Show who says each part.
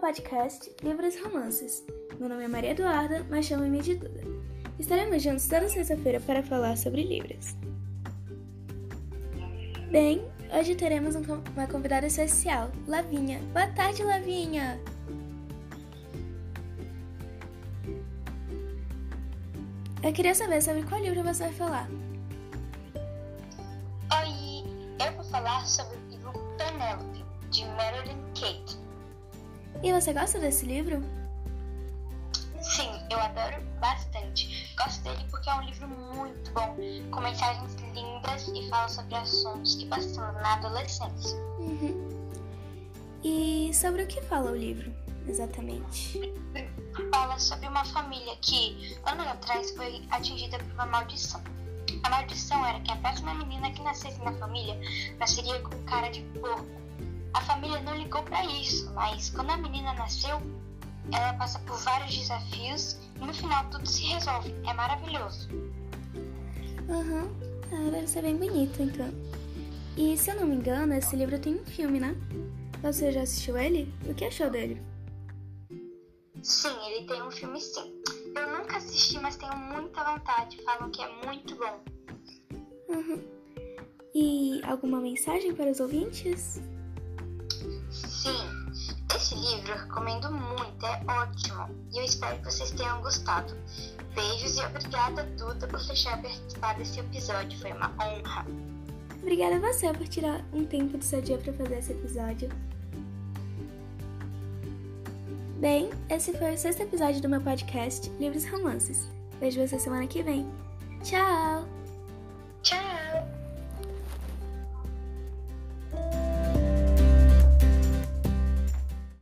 Speaker 1: podcast Livros e Romances. Meu nome é Maria Eduarda, mas chama-me de Duda. Estaremos juntos toda sexta-feira para falar sobre livros. Bem, hoje teremos uma convidada especial, Lavinha. Boa tarde, Lavinha! Eu queria saber sobre qual livro você vai falar.
Speaker 2: Oi, eu vou falar sobre o livro Penelope, de Kate.
Speaker 1: E você gosta desse livro?
Speaker 2: Sim, eu adoro bastante. Gosto dele porque é um livro muito bom, com mensagens lindas e fala sobre assuntos que passamos na adolescência.
Speaker 1: Uhum. E sobre o que fala o livro, exatamente?
Speaker 2: Fala sobre uma família que, anos atrás, foi atingida por uma maldição. A maldição era que a próxima menina que nascesse na família nasceria com cara de porco a família não ligou para isso, mas quando a menina nasceu, ela passa por vários desafios e no final tudo se resolve. É maravilhoso.
Speaker 1: Aham, uhum. ah, deve ser bem bonito então. E se eu não me engano, esse livro tem um filme, né? Você já assistiu ele? O que achou dele?
Speaker 2: Sim, ele tem um filme sim. Eu nunca assisti, mas tenho muita vontade. Falam que é muito bom.
Speaker 1: Uhum. E alguma mensagem para os ouvintes?
Speaker 2: Esse livro eu recomendo muito, é ótimo e eu espero que vocês tenham gostado. Beijos e obrigada, Duda, por deixar participar desse episódio, foi uma honra.
Speaker 1: Obrigada a você por tirar um tempo do seu dia para fazer esse episódio. Bem, esse foi o sexto episódio do meu podcast Livros e Romances. Vejo você semana que vem. Tchau!